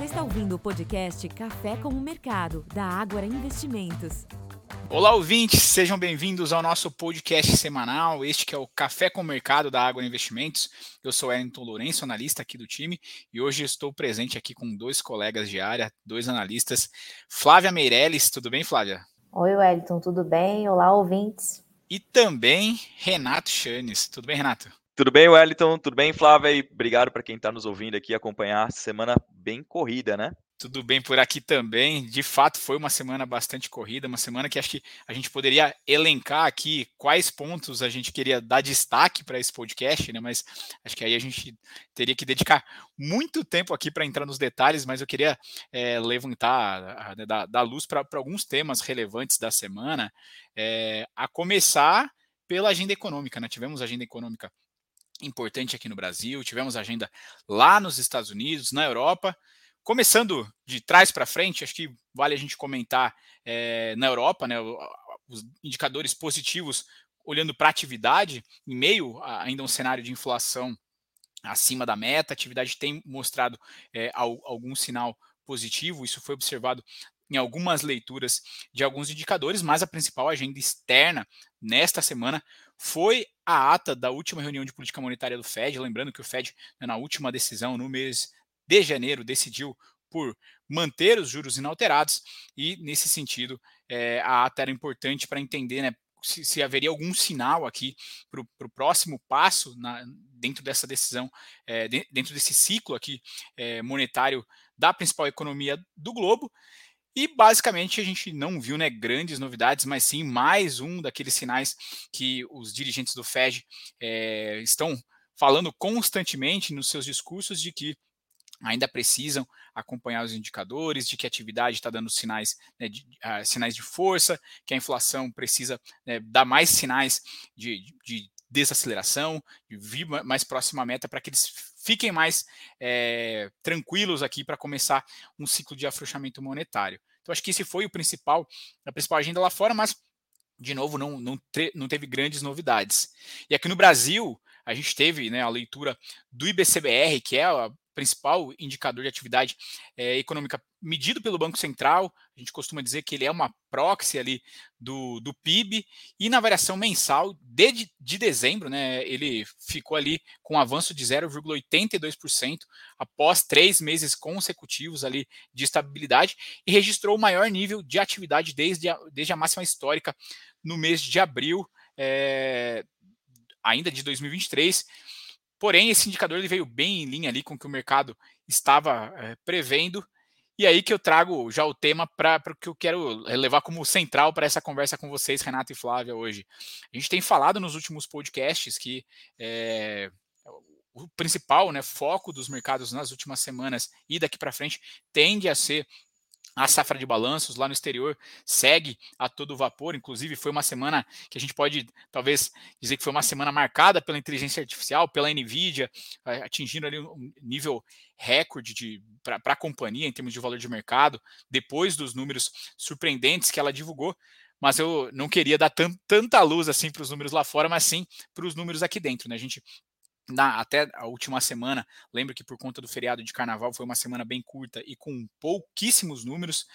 Você está ouvindo o podcast Café com o Mercado, da Ágora Investimentos. Olá, ouvintes, sejam bem-vindos ao nosso podcast semanal. Este que é o Café com o Mercado da Água Investimentos. Eu sou Wellington Lourenço, analista aqui do time, e hoje estou presente aqui com dois colegas de área, dois analistas. Flávia Meirelles, tudo bem, Flávia? Oi, Wellington, tudo bem? Olá, ouvintes. E também Renato Chanes. Tudo bem, Renato? Tudo bem, Wellington? Tudo bem, Flávia? E obrigado para quem está nos ouvindo aqui acompanhar. Semana bem corrida, né? Tudo bem por aqui também. De fato, foi uma semana bastante corrida, uma semana que acho que a gente poderia elencar aqui quais pontos a gente queria dar destaque para esse podcast, né? Mas acho que aí a gente teria que dedicar muito tempo aqui para entrar nos detalhes, mas eu queria é, levantar, né, dar, dar luz para alguns temas relevantes da semana, é, a começar pela agenda econômica, né? Tivemos agenda econômica importante aqui no Brasil, tivemos agenda lá nos Estados Unidos, na Europa. Começando de trás para frente, acho que vale a gente comentar é, na Europa, né, os indicadores positivos olhando para a atividade, em meio a ainda um cenário de inflação acima da meta, a atividade tem mostrado é, algum sinal positivo, isso foi observado em algumas leituras de alguns indicadores, mas a principal agenda externa nesta semana foi a ata da última reunião de política monetária do Fed. Lembrando que o Fed, né, na última decisão, no mês de janeiro decidiu por manter os juros inalterados e, nesse sentido, é, a ata era importante para entender né, se, se, haveria algum sinal aqui para o próximo passo na, dentro dessa decisão, é, dentro desse ciclo aqui é, monetário da principal economia do globo. E basicamente a gente não viu né, grandes novidades, mas sim mais um daqueles sinais que os dirigentes do Fed é, estão falando constantemente nos seus discursos de que ainda precisam acompanhar os indicadores de que a atividade está dando sinais, né, de, uh, sinais de força, que a inflação precisa né, dar mais sinais de, de desaceleração, de vir mais próxima à meta para que eles fiquem mais é, tranquilos aqui para começar um ciclo de afrouxamento monetário. Então acho que esse foi o principal, a principal agenda lá fora, mas de novo não, não, não teve grandes novidades. E aqui no Brasil a gente teve né, a leitura do IBCBR, que é a principal indicador de atividade é, econômica medido pelo Banco Central. A gente costuma dizer que ele é uma proxy ali do, do PIB. E na variação mensal de, de dezembro, né, ele ficou ali com um avanço de 0,82% após três meses consecutivos ali de estabilidade e registrou o maior nível de atividade desde a, desde a máxima histórica no mês de abril. É, ainda de 2023. Porém, esse indicador ele veio bem em linha ali com o que o mercado estava é, prevendo. E aí que eu trago já o tema para o que eu quero levar como central para essa conversa com vocês, Renato e Flávia, hoje. A gente tem falado nos últimos podcasts que é, o principal né, foco dos mercados nas últimas semanas e daqui para frente tende a ser a safra de balanços lá no exterior segue a todo vapor, inclusive foi uma semana que a gente pode talvez dizer que foi uma semana marcada pela inteligência artificial, pela Nvidia, atingindo ali um nível recorde para a companhia em termos de valor de mercado, depois dos números surpreendentes que ela divulgou. Mas eu não queria dar tanta luz assim para os números lá fora, mas sim para os números aqui dentro. Né? A gente na, até a última semana, lembro que por conta do feriado de carnaval foi uma semana bem curta e com pouquíssimos números,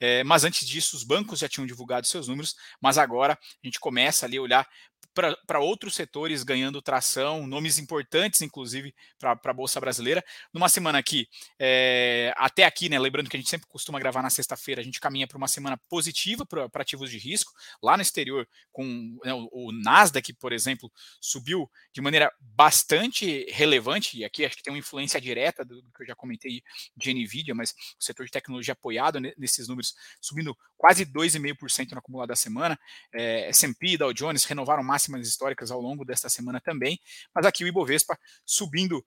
é, mas antes disso os bancos já tinham divulgado seus números, mas agora a gente começa ali a olhar para outros setores ganhando tração, nomes importantes, inclusive, para a Bolsa Brasileira. Numa semana que, é, até aqui, né, lembrando que a gente sempre costuma gravar na sexta-feira, a gente caminha para uma semana positiva para ativos de risco. Lá no exterior, com né, o, o Nasdaq, por exemplo, subiu de maneira bastante relevante, e aqui acho que tem uma influência direta do, do que eu já comentei de NVIDIA, mas o setor de tecnologia apoiado nesses números, subindo quase 2,5% no acumulado da semana. É, S&P e Dow Jones renovaram máximas históricas ao longo desta semana também, mas aqui o Ibovespa subindo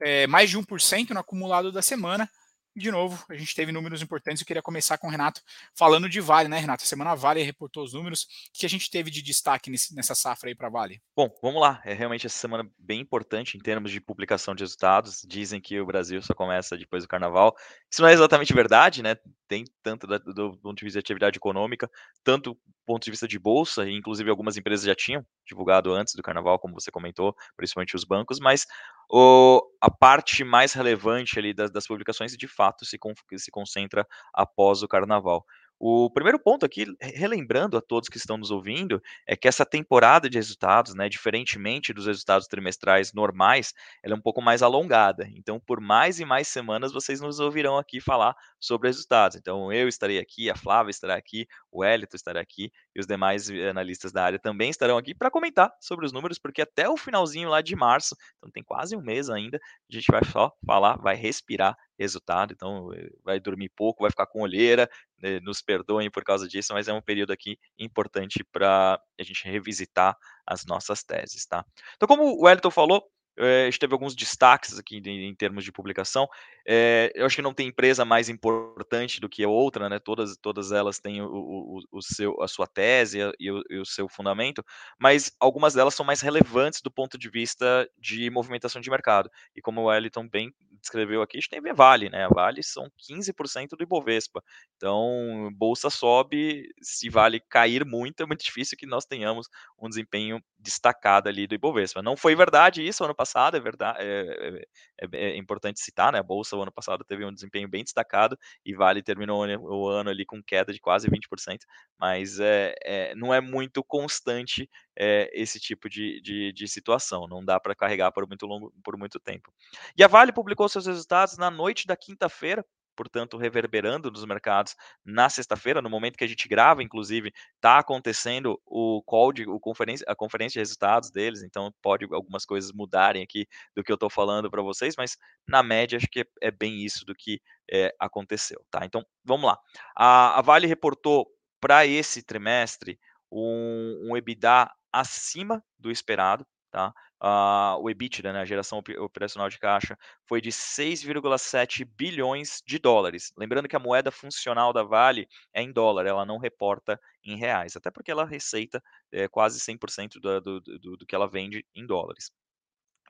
é, mais de 1% no acumulado da semana, de novo, a gente teve números importantes. Eu queria começar com o Renato falando de Vale, né, Renato? A semana Vale reportou os números. O que a gente teve de destaque nesse, nessa safra aí para Vale? Bom, vamos lá. É realmente essa semana bem importante em termos de publicação de resultados. Dizem que o Brasil só começa depois do carnaval. Isso não é exatamente verdade, né? Tem tanto do, do ponto de vista de atividade econômica, tanto do ponto de vista de bolsa, e inclusive algumas empresas já tinham divulgado antes do carnaval, como você comentou, principalmente os bancos, mas o, a parte mais relevante ali das, das publicações, de fato, fato se, se concentra após o carnaval. O primeiro ponto aqui, relembrando a todos que estão nos ouvindo, é que essa temporada de resultados, né, diferentemente dos resultados trimestrais normais, ela é um pouco mais alongada. Então, por mais e mais semanas, vocês nos ouvirão aqui falar sobre resultados. Então, eu estarei aqui, a Flávia estará aqui, o Elito estará aqui e os demais analistas da área também estarão aqui para comentar sobre os números, porque até o finalzinho lá de março, então tem quase um mês ainda, a gente vai só falar, vai respirar resultado, então eh, vai dormir pouco, vai ficar com olheira, né, nos perdoem por causa disso, mas é um período aqui importante para a gente revisitar as nossas teses, tá? Então, como o Elton falou, é, a gente teve alguns destaques aqui em, em termos de publicação. É, eu acho que não tem empresa mais importante do que outra, né? Todas, todas elas têm o, o, o seu, a sua tese e o, e o, seu fundamento, mas algumas delas são mais relevantes do ponto de vista de movimentação de mercado. E como o Wellington bem descreveu aqui, a gente tem a Vale, né? A Vale são 15% do Ibovespa. Então, bolsa sobe, se Vale cair muito, é muito difícil que nós tenhamos um desempenho destacado ali do Ibovespa. Não foi verdade isso ano passado, é verdade, é, é, é, é importante citar, né? A bolsa o ano passado teve um desempenho bem destacado e Vale terminou o ano ali com queda de quase 20%, mas é, é não é muito constante é, esse tipo de, de, de, situação, não dá para carregar por muito longo, por muito tempo. E a Vale publicou seus resultados na noite da quinta-feira, portanto, reverberando nos mercados na sexta-feira, no momento que a gente grava, inclusive, está acontecendo o call de, o conferência, a conferência de resultados deles, então pode algumas coisas mudarem aqui do que eu estou falando para vocês, mas na média acho que é, bem isso do que é, aconteceu, tá? Então, vamos lá. A, a Vale reportou para esse trimestre um, um EBITDA acima do esperado, tá? Uh, o EBITDA, né, a geração operacional de caixa, foi de 6,7 bilhões de dólares. Lembrando que a moeda funcional da Vale é em dólar, ela não reporta em reais, até porque ela receita é, quase 100% do, do, do, do que ela vende em dólares.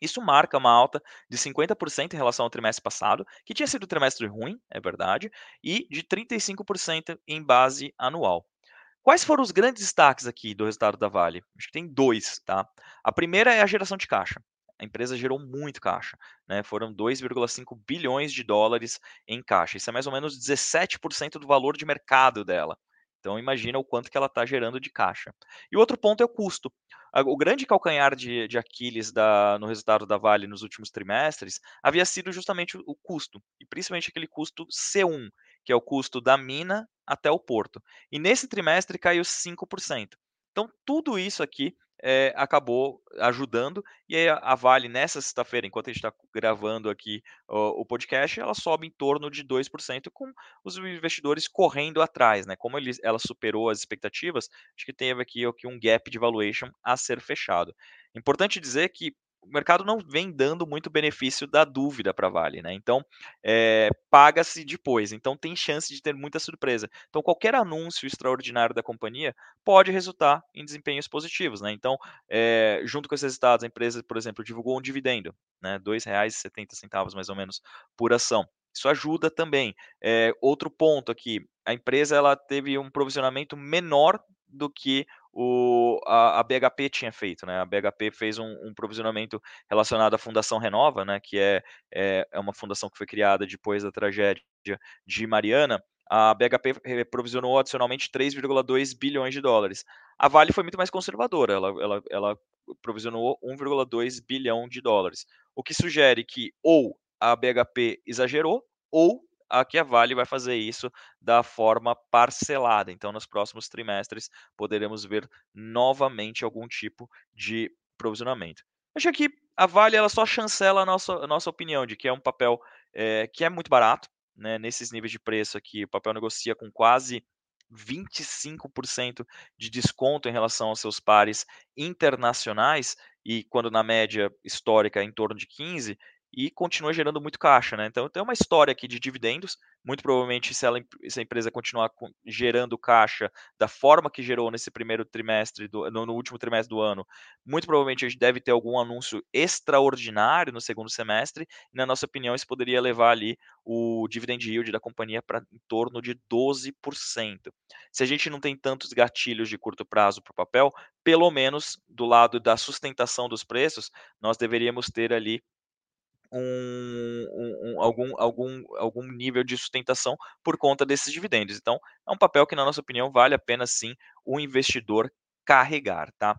Isso marca uma alta de 50% em relação ao trimestre passado, que tinha sido um trimestre ruim, é verdade, e de 35% em base anual. Quais foram os grandes destaques aqui do resultado da Vale? Acho que tem dois, tá? A primeira é a geração de caixa. A empresa gerou muito caixa, né? Foram 2,5 bilhões de dólares em caixa. Isso é mais ou menos 17% do valor de mercado dela. Então imagina o quanto que ela está gerando de caixa. E o outro ponto é o custo. O grande calcanhar de, de Aquiles da, no resultado da Vale nos últimos trimestres havia sido justamente o, o custo, e principalmente aquele custo C1, que é o custo da mina até o porto. E nesse trimestre caiu 5%. Então, tudo isso aqui é, acabou ajudando. E aí a Vale, nessa sexta-feira, enquanto a gente está gravando aqui o, podcast, ela sobe em torno de 2%, com os investidores correndo atrás. Né? Como ele, ela superou as expectativas, acho que teve aqui, aqui um gap de valuation a ser fechado. Importante dizer que o mercado não vem dando muito benefício da dúvida para a Vale, né? Então, é, paga-se depois. Então, tem chance de ter muita surpresa. Então, qualquer anúncio extraordinário da companhia pode resultar em desempenhos positivos, né? Então, é, junto com esses resultados, a empresa, por exemplo, divulgou um dividendo, né? R$ 2,70 mais ou menos por ação. Isso ajuda também. É, outro ponto aqui, a empresa ela teve um provisionamento menor do que o, a, a, BHP tinha feito, né? A BHP fez um, um, provisionamento relacionado à Fundação Renova, né? Que é, é, é, uma fundação que foi criada depois da tragédia de Mariana. A BHP provisionou adicionalmente 3,2 bilhões de dólares. A Vale foi muito mais conservadora, ela, ela, ela provisionou 1,2 bilhão de dólares, o que sugere que ou a BHP exagerou ou aqui a Vale vai fazer isso da forma parcelada. Então, nos próximos trimestres, poderemos ver novamente algum tipo de provisionamento. Acho que a Vale ela só chancela a nossa, a nossa opinião de que é um papel é, que é muito barato. Né, nesses níveis de preço aqui, o papel negocia com quase 25% de desconto em relação aos seus pares internacionais, e quando na média histórica é em torno de 15%, e continua gerando muito caixa, né? Então tem uma história aqui de dividendos. Muito provavelmente, se, ela, se a empresa continuar gerando caixa da forma que gerou nesse primeiro trimestre, do, no, no, último trimestre do ano, muito provavelmente a gente deve ter algum anúncio extraordinário no segundo semestre. E, na nossa opinião, isso poderia levar ali o dividend yield da companhia para em torno de 12%. Se a gente não tem tantos gatilhos de curto prazo para o papel, pelo menos do lado da sustentação dos preços, nós deveríamos ter ali um, um, algum, algum, algum nível de sustentação por conta desses dividendos. Então, é um papel que, na nossa opinião, vale a pena sim o investidor carregar, tá?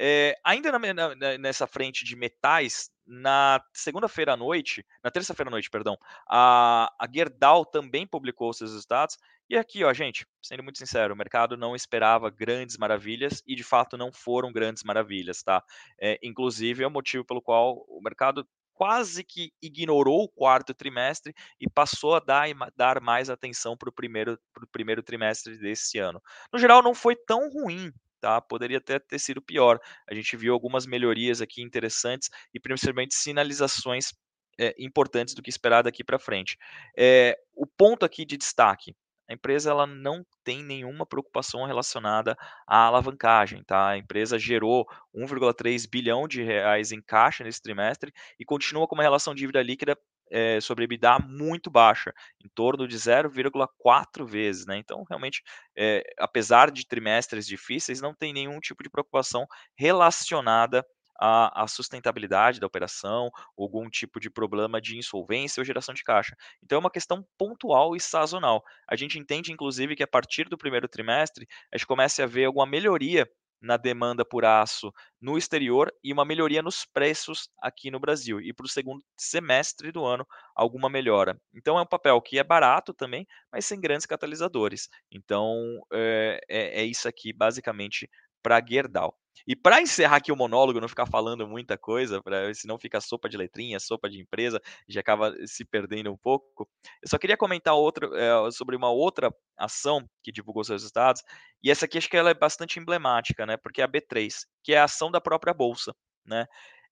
É, ainda na, na, nessa frente de metais, na segunda-feira à noite, na terça-feira à noite, perdão, a, a Gerdau também publicou seus resultados. E aqui, ó, gente, sendo muito sincero, o mercado não esperava grandes maravilhas e de fato não foram grandes maravilhas, tá? É, inclusive é o motivo pelo qual o mercado quase que ignorou o quarto trimestre e passou a dar, dar mais atenção para o primeiro, primeiro trimestre desse ano. No geral, não foi tão ruim, tá? Poderia até ter sido pior. A gente viu algumas melhorias aqui interessantes e principalmente sinalizações é, importantes do que esperar daqui para frente. É, o ponto aqui de destaque a empresa ela não tem nenhuma preocupação relacionada à alavancagem, tá? A empresa gerou 1,3 bilhão de reais em caixa nesse trimestre e continua com uma relação dívida líquida é, sobre EBITDA muito baixa, em torno de 0,4 vezes, né? Então, realmente, é, apesar de trimestres difíceis, não tem nenhum tipo de preocupação relacionada a, a, sustentabilidade da operação, algum tipo de problema de insolvência ou geração de caixa. Então é uma questão pontual e sazonal. A gente entende, inclusive, que a partir do primeiro trimestre a gente comece a ver alguma melhoria na demanda por aço no exterior e uma melhoria nos preços aqui no Brasil. E para o segundo semestre do ano, alguma melhora. Então é um papel que é barato também, mas sem grandes catalisadores. Então é, é, é isso aqui basicamente para Gerdau. E para encerrar aqui o monólogo, não ficar falando muita coisa, pra, senão fica sopa de letrinha, sopa de empresa, já acaba se perdendo um pouco. Eu só queria comentar outra, é, sobre uma outra ação que divulgou seus resultados, e essa aqui acho que ela é bastante emblemática, né? Porque é a B3, que é a ação da própria bolsa, né?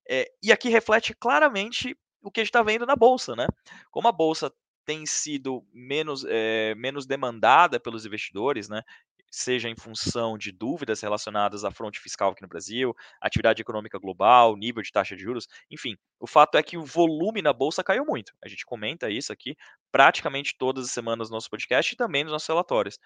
É, e aqui reflete claramente o que a gente está vendo na bolsa, né? Como a bolsa tem sido menos, é, menos demandada pelos investidores, né? Seja em função de dúvidas relacionadas à fronte fiscal aqui no Brasil, atividade econômica global, nível de taxa de juros, enfim. O fato é que o volume na bolsa caiu muito. A gente comenta isso aqui praticamente todas as semanas no nosso podcast e também nos nossos relatórios.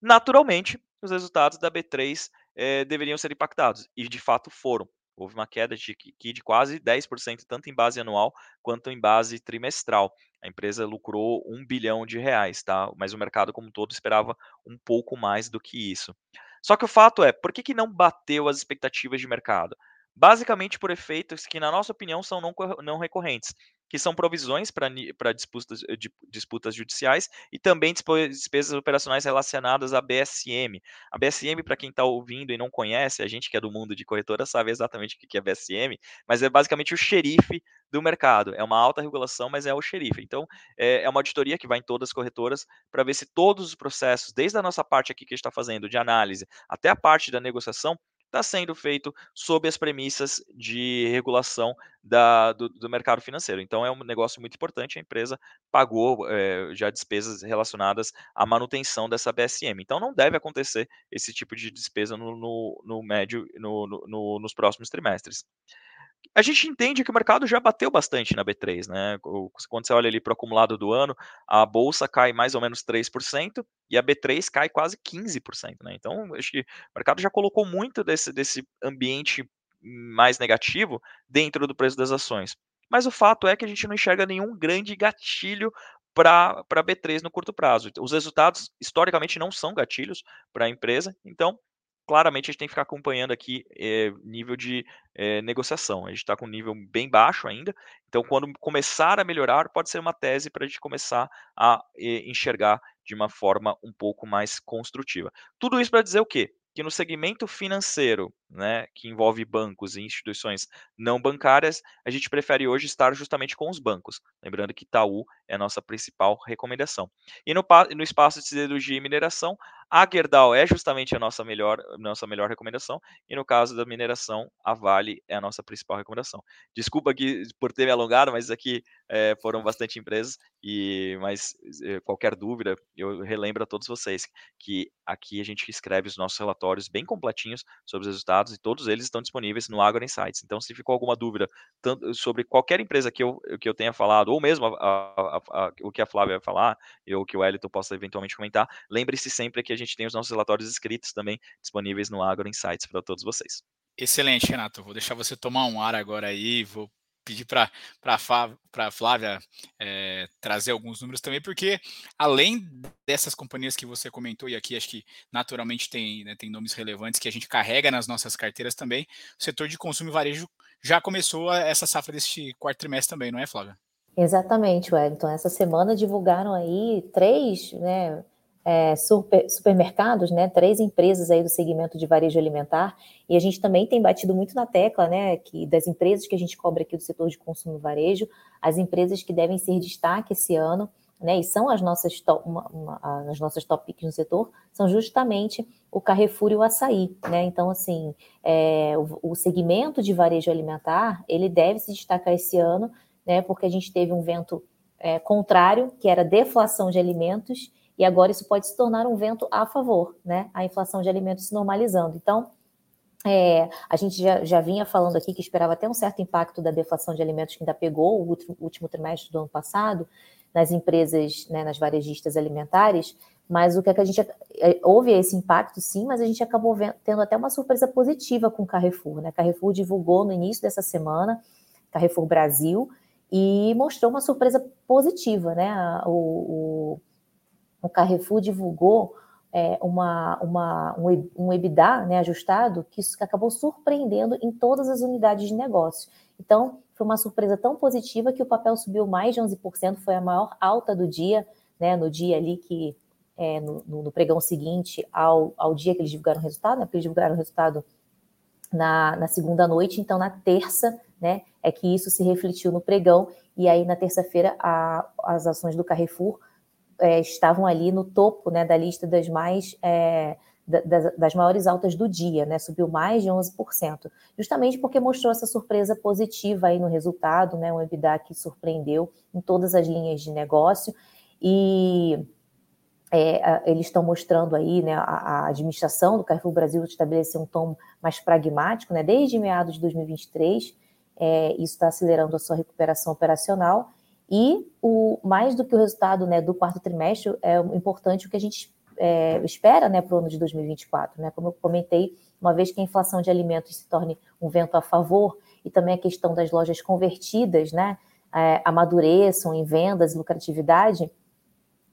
Naturalmente, os resultados da B3 eh, deveriam ser impactados, e de fato foram. Houve uma queda de, de quase 10%, tanto em base anual quanto em base trimestral. A empresa lucrou um bilhão de reais, tá? Mas o mercado como um todo esperava um pouco mais do que isso. Só que o fato é, por que, que não bateu as expectativas de mercado? Basicamente por efeitos que, na nossa opinião, são não, não recorrentes que são provisões para disputas, eh, disputas judiciais e também despesas operacionais relacionadas à BSM. A BSM, para quem está ouvindo e não conhece, a gente que é do mundo de corretora sabe exatamente o que é BSM, mas é basicamente o xerife do mercado. É uma alta regulação, mas é o xerife. Então, é, é uma auditoria que vai em todas as corretoras para ver se todos os processos, desde a nossa parte aqui que a gente está fazendo de análise até a parte da negociação, está sendo feito sob as premissas de regulação da, do, do, mercado financeiro. Então é um negócio muito importante. A empresa pagou é, já despesas relacionadas à manutenção dessa BSM. Então não deve acontecer esse tipo de despesa no, no, no médio, no, no, nos próximos trimestres a gente entende que o mercado já bateu bastante na B3, né? Quando você olha ali para o acumulado do ano, a bolsa cai mais ou menos 3% e a B3 cai quase 15%, né? Então, acho que o mercado já colocou muito desse, desse ambiente mais negativo dentro do preço das ações. Mas o fato é que a gente não enxerga nenhum grande gatilho para a B3 no curto prazo. Os resultados, historicamente, não são gatilhos para a empresa, então claramente a gente tem que ficar acompanhando aqui é, nível de é, negociação. A gente está com um nível bem baixo ainda, então quando começar a melhorar, pode ser uma tese para a gente começar a é, enxergar de uma forma um pouco mais construtiva. Tudo isso para dizer o quê? Que no segmento financeiro, né, que envolve bancos e instituições não bancárias, a gente prefere hoje estar justamente com os bancos. Lembrando que Itaú é a nossa principal recomendação. E no, no espaço de siderurgia e mineração, a Gerdau é justamente a nossa melhor, nossa melhor recomendação, e no caso da mineração, a Vale é a nossa principal recomendação. Desculpa aqui por ter me alongado, mas aqui é, foram bastante empresas, e mas é, qualquer dúvida, eu relembro a todos vocês que aqui a gente escreve os nossos relatórios bem completinhos sobre os resultados dados e todos eles estão disponíveis no Agro Insights. Então, se ficou alguma dúvida tanto sobre qualquer empresa que eu, que eu tenha falado, ou mesmo a, a, a, o que a Flávia vai falar, ou que o Elito possa eventualmente comentar, lembre-se sempre que a gente tem os nossos relatórios escritos também disponíveis no Agro Insights para todos vocês. Excelente, Renato. Vou deixar você tomar um ar agora aí, vou pedir para a Flávia é, trazer alguns números também, porque além dessas companhias que você comentou, e aqui acho que naturalmente tem, né, tem nomes relevantes que a gente carrega nas nossas carteiras também, o setor de consumo e varejo já começou essa safra deste quarto trimestre também, não é, Flávia? Exatamente, Wellington. Essa semana divulgaram aí três né, é, super, supermercados, né, três empresas aí do segmento de varejo alimentar, e a gente também tem batido muito na tecla, né, que das empresas que a gente cobra aqui do setor de consumo varejo, as empresas que devem ser destaque esse ano, né, e são as nossas top, uma, uma, as nossas top picks no setor, são justamente o Carrefour e o Açaí, né, então assim, é, o, o segmento de varejo alimentar, ele deve se destacar esse ano, né, porque a gente teve um vento é, contrário, que era deflação de alimentos, e agora isso pode se tornar um vento a favor, né? A inflação de alimentos se normalizando. Então, é, a gente já, já, vinha falando aqui que esperava até um certo impacto da deflação de alimentos que ainda pegou o último, último trimestre do ano passado nas empresas, né, nas varejistas alimentares, mas o que, é que a gente é, houve esse impacto sim, mas a gente acabou vendo, tendo até uma surpresa positiva com o Carrefour, né? Carrefour divulgou no início dessa semana, Carrefour Brasil, e mostrou uma surpresa positiva, né? O, o Carrefour divulgou é, uma, uma, um, um EBITDA né, ajustado que, isso, acabou surpreendendo em todas as unidades de negócio. Então, foi uma surpresa tão positiva que o papel subiu mais de 11%, foi a maior alta do dia, né, no dia ali que, é, no, no, pregão seguinte ao, ao dia que eles divulgaram o resultado, né, porque eles divulgaram o resultado na, na segunda noite, então na terça, né, é que isso se refletiu no pregão, e aí na terça-feira as ações do Carrefour é, estavam ali no topo né, da lista das mais é, das, das, maiores altas do dia, né? Subiu mais de 11%, justamente porque mostrou essa surpresa positiva aí no resultado, né? Um EBITDA que surpreendeu em todas as linhas de negócio e é, eles estão mostrando aí, né? A, a, administração do Carrefour Brasil estabeleceu um tom mais pragmático, né? Desde meados de 2023, é, isso está acelerando a sua recuperação operacional e o mais do que o resultado né, do quarto trimestre, é importante o que a gente é, espera né, para o ano de 2024. Né? Como eu comentei, uma vez que a inflação de alimentos se torne um vento a favor, e também a questão das lojas convertidas né, é, amadureçam em vendas e lucratividade,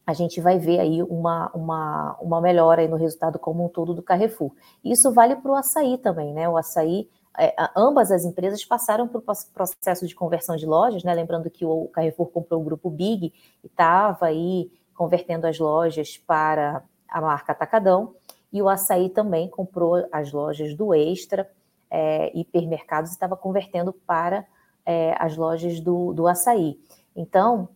a gente vai ver aí uma, uma, uma melhora no resultado como um todo do Carrefour. Isso vale para o açaí também, né? O açaí é, ambas as empresas passaram por processo de conversão de lojas, né? Lembrando que o Carrefour comprou o grupo Big e estava aí convertendo as lojas para a marca Atacadão, e o Açaí também comprou as lojas do Extra é, hipermercados e estava convertendo para é, as lojas do, do Açaí. Então,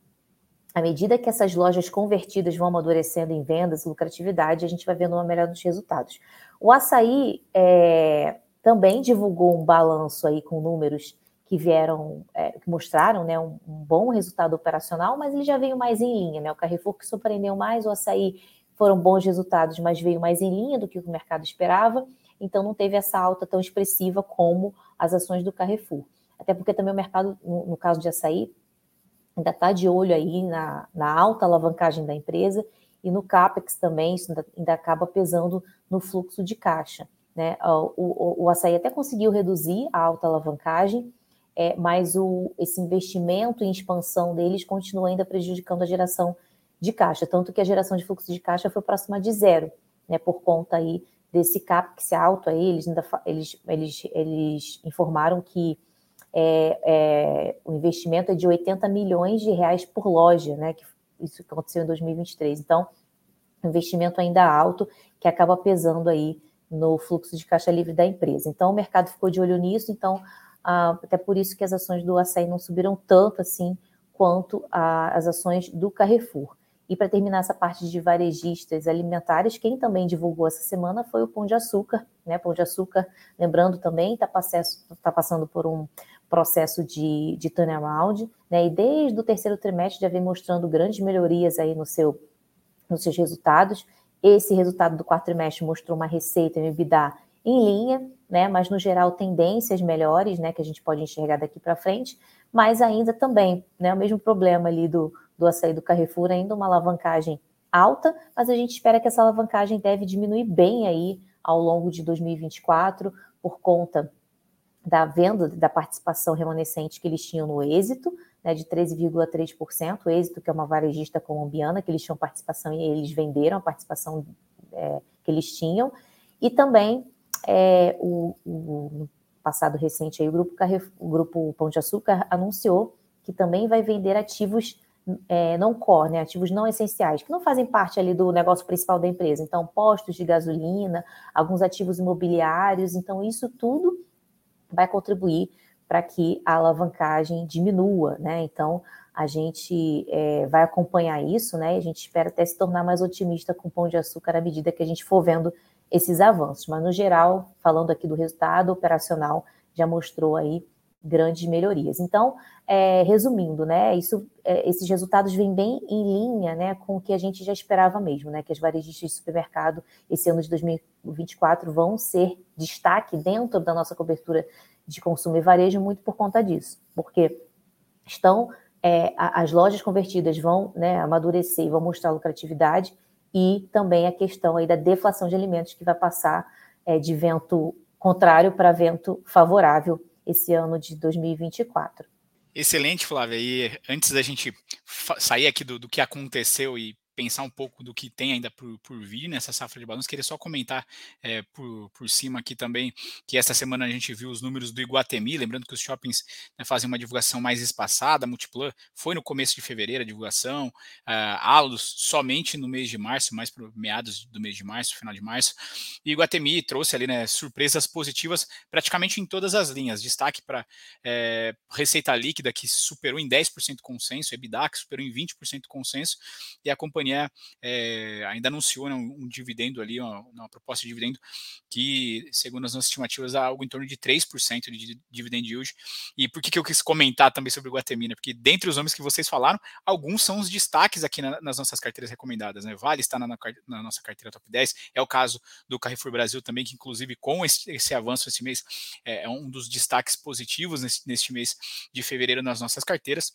à medida que essas lojas convertidas vão amadurecendo em vendas e lucratividade, a gente vai vendo uma melhora nos resultados. O Açaí é, também divulgou um balanço aí com números que vieram, é, que mostraram né, um, um, bom resultado operacional, mas ele já veio mais em linha, né? O Carrefour que surpreendeu mais, o açaí foram bons resultados, mas veio mais em linha do que o mercado esperava, então não teve essa alta tão expressiva como as ações do Carrefour. Até porque também o mercado, no, no caso de açaí, ainda está de olho aí na, na, alta alavancagem da empresa e no CAPEX também, isso ainda, ainda acaba pesando no fluxo de caixa. Né? O, o, o açaí até conseguiu reduzir a alta alavancagem, é, mas o, esse investimento em expansão deles continua ainda prejudicando a geração de caixa, tanto que a geração de fluxo de caixa foi próxima de zero, né, por conta aí desse CAPEX alto aí, eles, ainda, eles, eles, eles informaram que é, é, o investimento é de 80 milhões de reais por loja, né, que isso aconteceu em 2023, então, investimento ainda alto, que acaba pesando aí no fluxo de caixa livre da empresa. Então, o mercado ficou de olho nisso, então, ah, até por isso que as ações do açaí não subiram tanto assim quanto a, as ações do Carrefour. E para terminar essa parte de varejistas alimentares, quem também divulgou essa semana foi o Pão de Açúcar. Né? Pão de Açúcar, lembrando também, está tá passando por um processo de, de turnaround, né? e desde o terceiro trimestre já vem mostrando grandes melhorias aí no seu, nos seus resultados. Esse resultado do quarto trimestre mostrou uma receita, EBITDA em linha, né? Mas no geral tendências melhores, né? Que a gente pode enxergar daqui para frente, mas ainda também, né? O mesmo problema ali do, do açaí do Carrefour, ainda uma alavancagem alta, mas a gente espera que essa alavancagem deve diminuir bem aí ao longo de 2024 por conta da venda da participação remanescente que eles tinham no êxito, né, de 13,3%, o êxito que é uma varejista colombiana, que eles tinham participação e eles venderam a participação é, que eles tinham, e também é, o, o, passado recente aí, o grupo, o grupo Pão de Açúcar anunciou que também vai vender ativos é, não core, né, ativos não essenciais, que não fazem parte ali do negócio principal da empresa. Então, postos de gasolina, alguns ativos imobiliários. Então, isso tudo vai contribuir para que a alavancagem diminua, né? Então, a gente é, vai acompanhar isso, né? A gente espera até se tornar mais otimista com o Pão de Açúcar à medida que a gente for vendo esses avanços. Mas, no geral, falando aqui do resultado operacional, já mostrou aí grandes melhorias. Então, é, resumindo, né, isso, é, esses resultados vêm bem em linha né, com o que a gente já esperava mesmo, né, que as varejistas de supermercado esse ano de 2024 vão ser destaque dentro da nossa cobertura de consumo e varejo muito por conta disso, porque estão é, as lojas convertidas vão né, amadurecer e vão mostrar lucratividade e também a questão aí da deflação de alimentos que vai passar é, de vento contrário para vento favorável esse ano de 2024. Excelente, Flávia. E antes da gente sair aqui do, do que aconteceu e pensar um pouco do que tem ainda por, por vir nessa safra de balanço, queria só comentar é, por, por cima aqui também que esta semana a gente viu os números do Iguatemi, lembrando que os shoppings né, fazem uma divulgação mais espaçada, a Multiplan foi no começo de fevereiro a divulgação, a Alus somente no mês de março, mais para meados do mês de março, final de março, e Iguatemi trouxe ali né, surpresas positivas praticamente em todas as linhas, destaque para é, receita líquida que superou em 10% consenso, EBITDA que superou em 20% consenso, e a companhia companhia é, ainda anunciou né, um, um, dividendo ali, uma, uma, proposta de dividendo que, segundo as nossas estimativas, dá algo em torno de 3% de dividend yield. E por que, que eu quis comentar também sobre o Guatemi? Né? Porque dentre os nomes que vocês falaram, alguns são os destaques aqui na, nas nossas carteiras recomendadas. Né? Vale está na, na, nossa carteira top 10, é o caso do Carrefour Brasil também, que inclusive com esse, esse avanço esse mês é, é um dos destaques positivos neste mês de fevereiro nas nossas carteiras.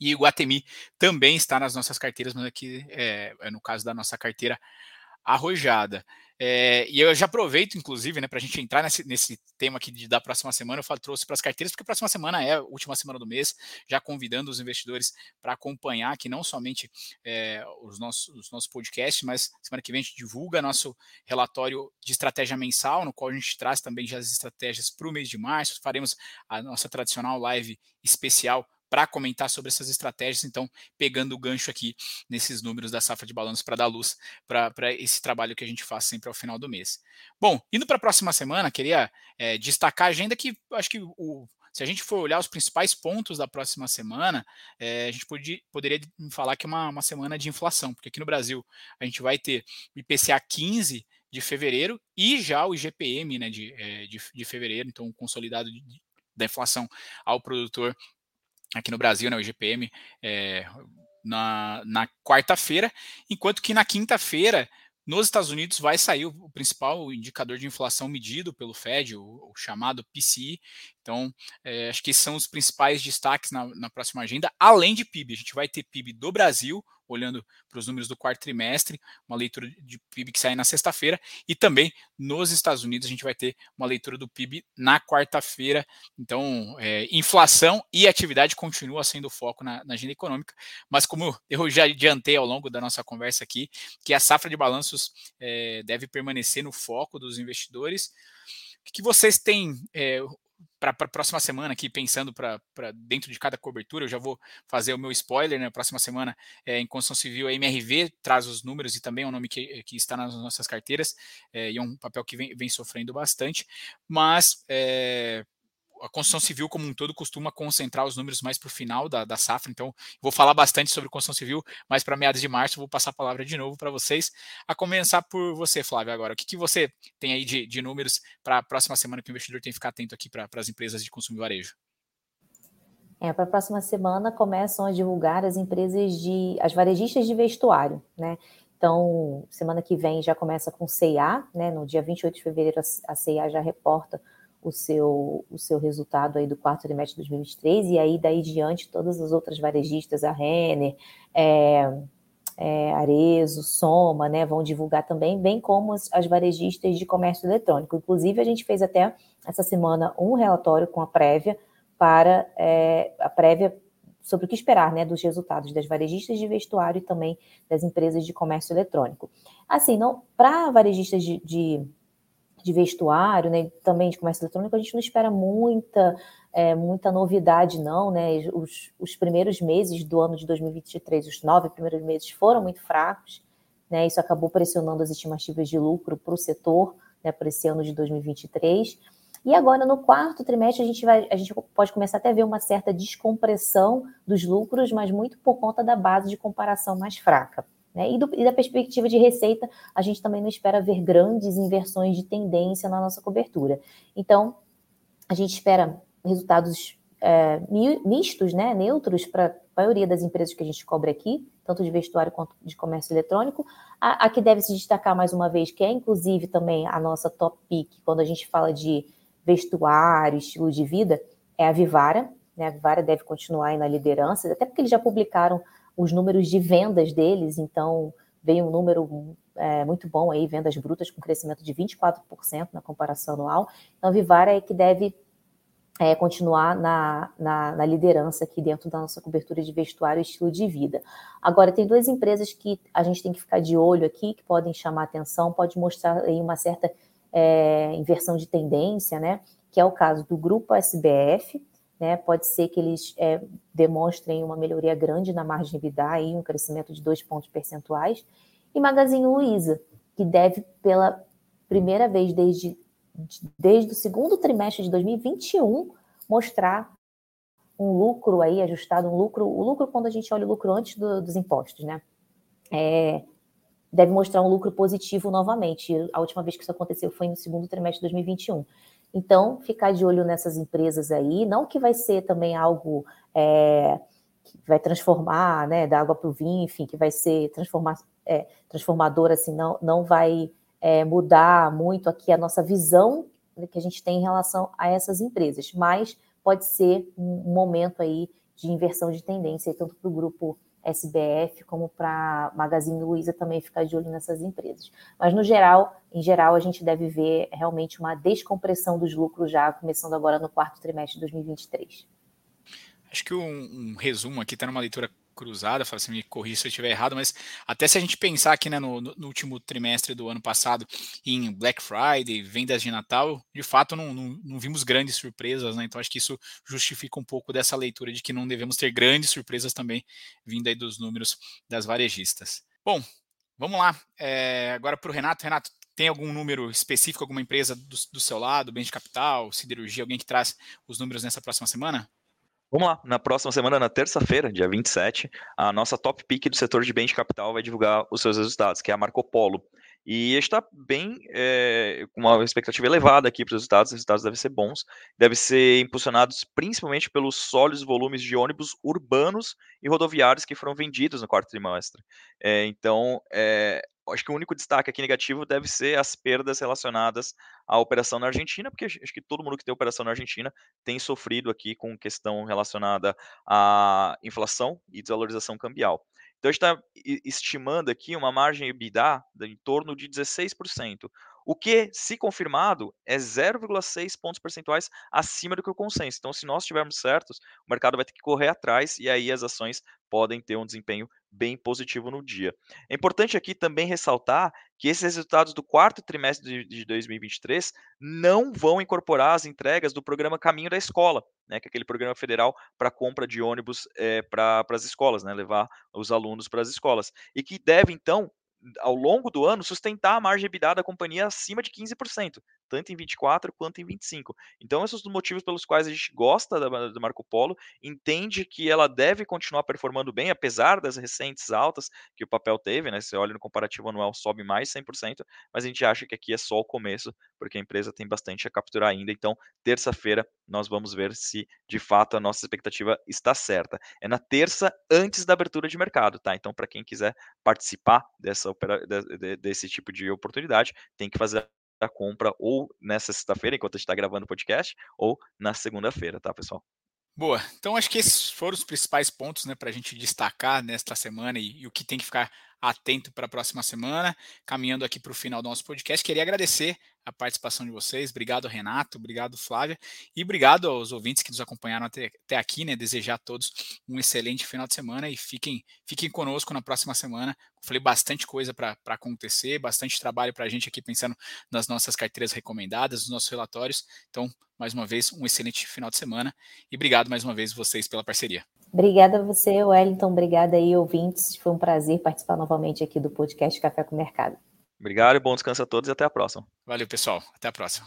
E o Guatemi também está nas nossas carteiras, mas aqui é, é no caso da nossa carteira arrojada. É, e eu já aproveito, inclusive, né, para a gente entrar nesse, nesse tema aqui de, da próxima semana, eu falo, trouxe para as carteiras, porque a próxima semana é a última semana do mês, já convidando os investidores para acompanhar aqui não somente é, os, nossos, os nossos podcasts, mas semana que vem a gente divulga nosso relatório de estratégia mensal, no qual a gente traz também já as estratégias para o mês de março, faremos a nossa tradicional live especial para comentar sobre essas estratégias, então pegando o gancho aqui nesses números da safra de balanço para dar luz para esse trabalho que a gente faz sempre ao final do mês. Bom, indo para a próxima semana, queria é, destacar a agenda que acho que o, se a gente for olhar os principais pontos da próxima semana, é, a gente podia, poderia falar que é uma, uma semana de inflação, porque aqui no Brasil a gente vai ter IPCA 15 de fevereiro e já o IGPM né, de, é, de, de fevereiro, então o consolidado de, da inflação ao produtor aqui no Brasil, né, o IGPM, é, na, na quarta-feira, enquanto que na quinta-feira, nos Estados Unidos, vai sair o, o, principal indicador de inflação medido pelo Fed, o, o chamado PCI. Então, é, acho que são os principais destaques na, na próxima agenda, além de PIB. A gente vai ter PIB do Brasil, olhando para os números do quarto trimestre, uma leitura de PIB que sai na sexta-feira, e também nos Estados Unidos a gente vai ter uma leitura do PIB na quarta-feira. Então, é, inflação e atividade continua sendo o foco na, na, agenda econômica, mas como eu já adiantei ao longo da nossa conversa aqui, que a safra de balanços é, deve permanecer no foco dos investidores. O que vocês têm é, para a próxima semana aqui, pensando para dentro de cada cobertura, eu já vou fazer o meu spoiler, né? Próxima semana é, em construção civil, a MRV traz os números e também é um nome que, que está nas nossas carteiras, é, e é um papel que vem, vem sofrendo bastante, mas é, a construção civil como um todo costuma concentrar os números mais para o final da, da safra, então vou falar bastante sobre construção civil, mas para meados de março vou passar a palavra de novo para vocês, a começar por você, Flávio, agora. O que, que você tem aí de, de números para a próxima semana que o investidor tem que ficar atento aqui para as empresas de consumo e varejo? É, para a próxima semana começam a divulgar as empresas de. as varejistas de vestuário, né? Então, semana que vem já começa com C&A, né? No dia 28 de fevereiro a C&A já reporta o seu, o seu resultado aí do quarto trimestre de 2023, e aí daí diante todas as outras varejistas, a Renner, é, é, Arezo, Soma, né, vão divulgar também, bem como as, as, varejistas de comércio eletrônico. Inclusive, a gente fez até essa semana um relatório com a prévia para é, a prévia sobre o que esperar né, dos resultados das varejistas de vestuário e também das empresas de comércio eletrônico. Assim, não para varejistas de, de, de vestuário, né, também de comércio eletrônico, a gente não espera muita é, muita novidade, não, né? Os, os, primeiros meses do ano de 2023, os nove primeiros meses, foram muito fracos, né? Isso acabou pressionando as estimativas de lucro para o setor, né, para esse ano de 2023. E agora, no quarto trimestre, a gente, vai, a gente pode começar até a ver uma certa descompressão dos lucros, mas muito por conta da base de comparação mais fraca. Né? E, do, e da perspectiva de receita, a gente também não espera ver grandes inversões de tendência na nossa cobertura. Então, a gente espera resultados é, mistos, né, neutros para a maioria das empresas que a gente cobre aqui, tanto de vestuário quanto de comércio eletrônico. A, a, que deve se destacar mais uma vez, que é inclusive também a nossa top pick, quando a gente fala de vestuário, estilo de vida, é a Vivara. Né? A Vivara deve continuar aí na liderança, até porque eles já publicaram os números de vendas deles, então veio um número é, muito bom aí, vendas brutas com crescimento de 24% na comparação anual. Então, Vivara é que deve é, continuar na, na, na, liderança aqui dentro da nossa cobertura de vestuário e estilo de vida. Agora, tem duas empresas que a gente tem que ficar de olho aqui, que podem chamar atenção, pode mostrar aí uma certa é, inversão de tendência, né? Que é o caso do grupo SBF, né? Pode ser que eles é, demonstrem uma melhoria grande na margem EBITDA, um crescimento de dois pontos percentuais, e Magazine Luiza, que deve pela primeira vez desde desde o segundo trimestre de 2021, mostrar um lucro aí ajustado, um lucro, o lucro quando a gente olha o lucro antes do, dos impostos, né? É, deve mostrar um lucro positivo novamente. A última vez que isso aconteceu foi no segundo trimestre de 2021. Então, ficar de olho nessas empresas aí, não que vai ser também algo é, que vai transformar, né, da água para o vinho, enfim, que vai ser transformar, é, transformador, assim, não, não vai é, mudar muito aqui a nossa visão que a gente tem em relação a essas empresas, mas pode ser um momento aí de inversão de tendência, tanto para o grupo SBF como para Magazine Luiza também ficar de olho nessas empresas. Mas no geral, em geral, a gente deve ver realmente uma descompressão dos lucros já começando agora no quarto trimestre de 2023. Acho que um, um resumo aqui está numa leitura cruzada, fala assim, me corrija se eu estiver errado, mas até se a gente pensar aqui né, no, no, último trimestre do ano passado em Black Friday, vendas de Natal, de fato não, não, não, vimos grandes surpresas, né? Então acho que isso justifica um pouco dessa leitura de que não devemos ter grandes surpresas também vindo aí dos números das varejistas. Bom, vamos lá. É, agora para o Renato. Renato, tem algum número específico, alguma empresa do, do seu lado, bem de capital, siderurgia, alguém que traz os números nessa próxima semana? Vamos lá, na próxima semana, na terça-feira, dia 27, a nossa top pick do setor de bens de capital vai divulgar os seus resultados, que é a Marco Polo. E está bem é, com uma expectativa elevada aqui para os resultados, os resultados devem ser bons, devem ser impulsionados principalmente pelos sólidos volumes de ônibus urbanos e rodoviários que foram vendidos no quarto trimestre. É, então, é, acho que o único destaque aqui negativo deve ser as perdas relacionadas à operação na Argentina, porque acho que todo mundo que tem operação na Argentina tem sofrido aqui com questão relacionada à inflação e desvalorização cambial. Então a gente está estimando aqui uma margem EBITDA em torno de 16%. O que, se confirmado, é 0,6 pontos percentuais acima do que o consenso. Então, se nós estivermos certos, o mercado vai ter que correr atrás e aí as ações podem ter um desempenho bem positivo no dia. É importante aqui também ressaltar que esses resultados do quarto trimestre de 2023 não vão incorporar as entregas do programa Caminho da Escola, né, que é aquele programa federal para compra de ônibus é, para as escolas, né, levar os alunos para as escolas, e que deve então ao longo do ano, sustentar a margem EBITDA da companhia acima de 15%, tanto em 24 quanto em 25. Então, esses são os motivos pelos quais a gente gosta da, da Marco Polo, entende que ela deve continuar performando bem, apesar das recentes altas que o papel teve, né? Você olha no comparativo anual, sobe mais 100%, mas a gente acha que aqui é só o começo, porque a empresa tem bastante a capturar ainda. Então, terça-feira, nós vamos ver se de fato a nossa expectativa está certa. É na terça, antes da abertura de mercado, tá? Então, para quem quiser participar dessa desse tipo de oportunidade, tem que fazer a compra ou nessa sexta-feira, enquanto a gente está gravando o podcast, ou na segunda-feira, tá, pessoal? Boa. Então, acho que esses foram os principais pontos né, para a gente destacar nesta semana e, e, o que tem que ficar atento para a próxima semana. Caminhando aqui para o final do nosso podcast, queria agradecer a participação de vocês. Obrigado, Renato. Obrigado, Flávia. E obrigado aos ouvintes que nos acompanharam até, até aqui, né? Desejar a todos um excelente final de semana e fiquem, fiquem conosco na próxima semana. Falei bastante coisa para acontecer, bastante trabalho para a gente aqui pensando nas nossas carteiras recomendadas, nos nossos relatórios. Então, mais uma vez, um excelente final de semana e obrigado mais uma vez vocês pela parceria. Obrigada a você, Wellington. Obrigada aí, ouvintes. Foi um prazer participar novamente aqui do podcast Café com Mercado. Obrigado e bom descanso a todos e até a próxima. Valeu, pessoal. Até a próxima.